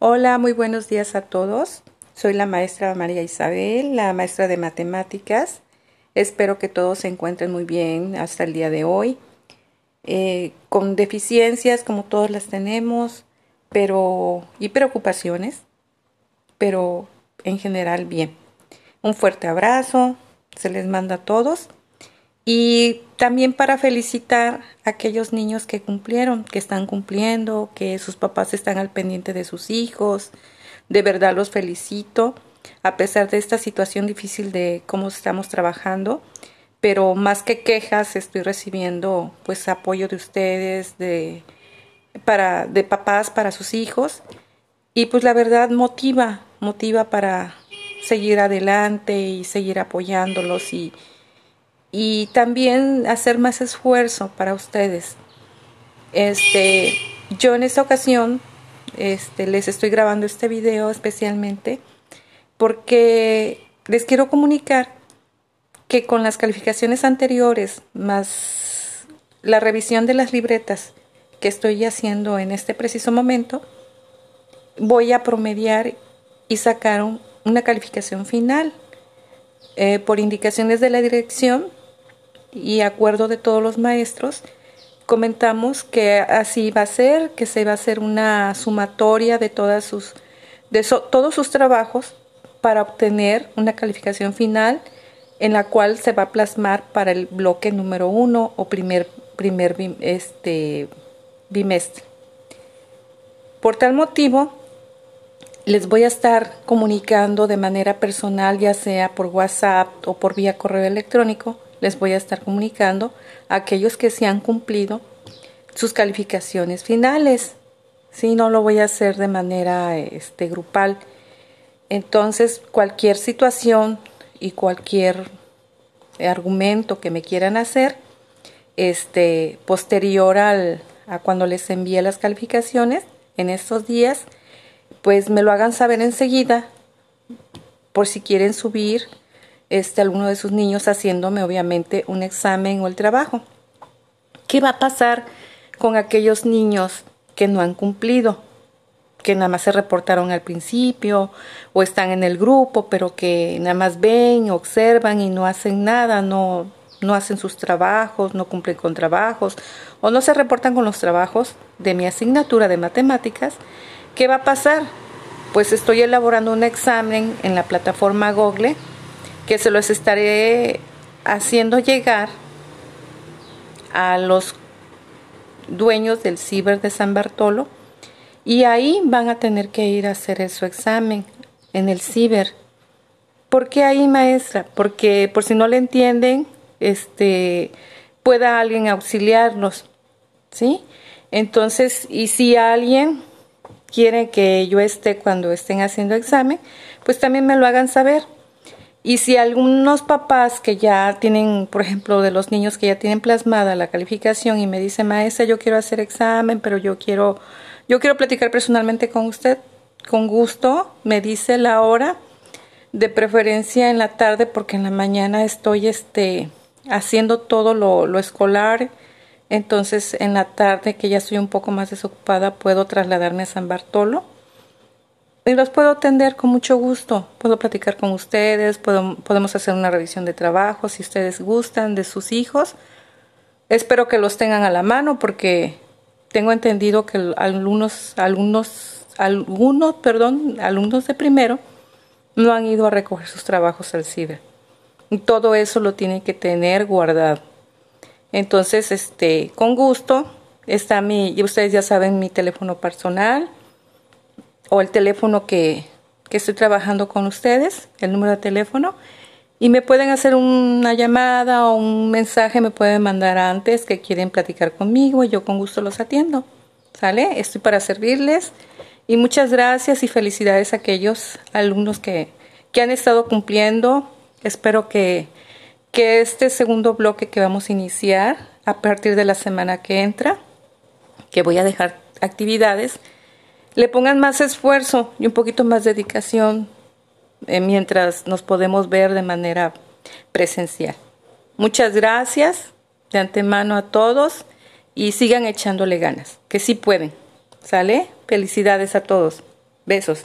Hola, muy buenos días a todos. Soy la maestra María Isabel, la maestra de matemáticas. Espero que todos se encuentren muy bien hasta el día de hoy. Eh, con deficiencias como todos las tenemos, pero y preocupaciones, pero en general bien. Un fuerte abrazo, se les manda a todos y también para felicitar a aquellos niños que cumplieron, que están cumpliendo, que sus papás están al pendiente de sus hijos. De verdad los felicito, a pesar de esta situación difícil de cómo estamos trabajando, pero más que quejas estoy recibiendo pues apoyo de ustedes, de para de papás para sus hijos y pues la verdad motiva, motiva para seguir adelante y seguir apoyándolos y y también hacer más esfuerzo para ustedes. Este, yo en esta ocasión este, les estoy grabando este video especialmente porque les quiero comunicar que con las calificaciones anteriores más la revisión de las libretas que estoy haciendo en este preciso momento, voy a promediar y sacar una calificación final. Eh, por indicaciones de la dirección, y acuerdo de todos los maestros, comentamos que así va a ser, que se va a hacer una sumatoria de sus de todos sus trabajos para obtener una calificación final en la cual se va a plasmar para el bloque número uno o primer, primer este, bimestre. Por tal motivo, les voy a estar comunicando de manera personal, ya sea por WhatsApp o por vía correo electrónico, les voy a estar comunicando a aquellos que se han cumplido sus calificaciones finales. Si no lo voy a hacer de manera este, grupal. Entonces, cualquier situación y cualquier argumento que me quieran hacer, este, posterior al, a cuando les envíe las calificaciones en estos días, pues me lo hagan saber enseguida por si quieren subir este, alguno de sus niños haciéndome obviamente un examen o el trabajo. ¿Qué va a pasar con aquellos niños que no han cumplido? que nada más se reportaron al principio o están en el grupo, pero que nada más ven, observan y no hacen nada, no, no hacen sus trabajos, no cumplen con trabajos o no se reportan con los trabajos de mi asignatura de matemáticas, ¿qué va a pasar? Pues estoy elaborando un examen en la plataforma Google que se los estaré haciendo llegar a los dueños del ciber de San Bartolo y ahí van a tener que ir a hacer su examen en el ciber. ¿Por qué ahí, maestra? Porque por si no le entienden, este pueda alguien auxiliarlos, ¿sí? Entonces, y si alguien quiere que yo esté cuando estén haciendo examen, pues también me lo hagan saber y si algunos papás que ya tienen, por ejemplo, de los niños que ya tienen plasmada la calificación y me dicen, maestra, yo quiero hacer examen, pero yo quiero, yo quiero platicar personalmente con usted, con gusto, me dice la hora, de preferencia en la tarde, porque en la mañana estoy este, haciendo todo lo, lo escolar. Entonces, en la tarde, que ya estoy un poco más desocupada, puedo trasladarme a San Bartolo y los puedo atender con mucho gusto. Puedo platicar con ustedes, podemos hacer una revisión de trabajo si ustedes gustan de sus hijos. Espero que los tengan a la mano porque tengo entendido que algunos, algunos, algunos, perdón, alumnos de primero no han ido a recoger sus trabajos al CIDE. Y todo eso lo tienen que tener guardado. Entonces, este, con gusto, está mi, y ustedes ya saben mi teléfono personal, o el teléfono que, que estoy trabajando con ustedes, el número de teléfono, y me pueden hacer una llamada o un mensaje, me pueden mandar antes que quieren platicar conmigo yo con gusto los atiendo. ¿Sale? Estoy para servirles y muchas gracias y felicidades a aquellos alumnos que, que han estado cumpliendo. Espero que, que este segundo bloque que vamos a iniciar a partir de la semana que entra, que voy a dejar actividades, le pongan más esfuerzo y un poquito más dedicación eh, mientras nos podemos ver de manera presencial. Muchas gracias de antemano a todos y sigan echándole ganas, que sí pueden. ¿Sale? Felicidades a todos. Besos.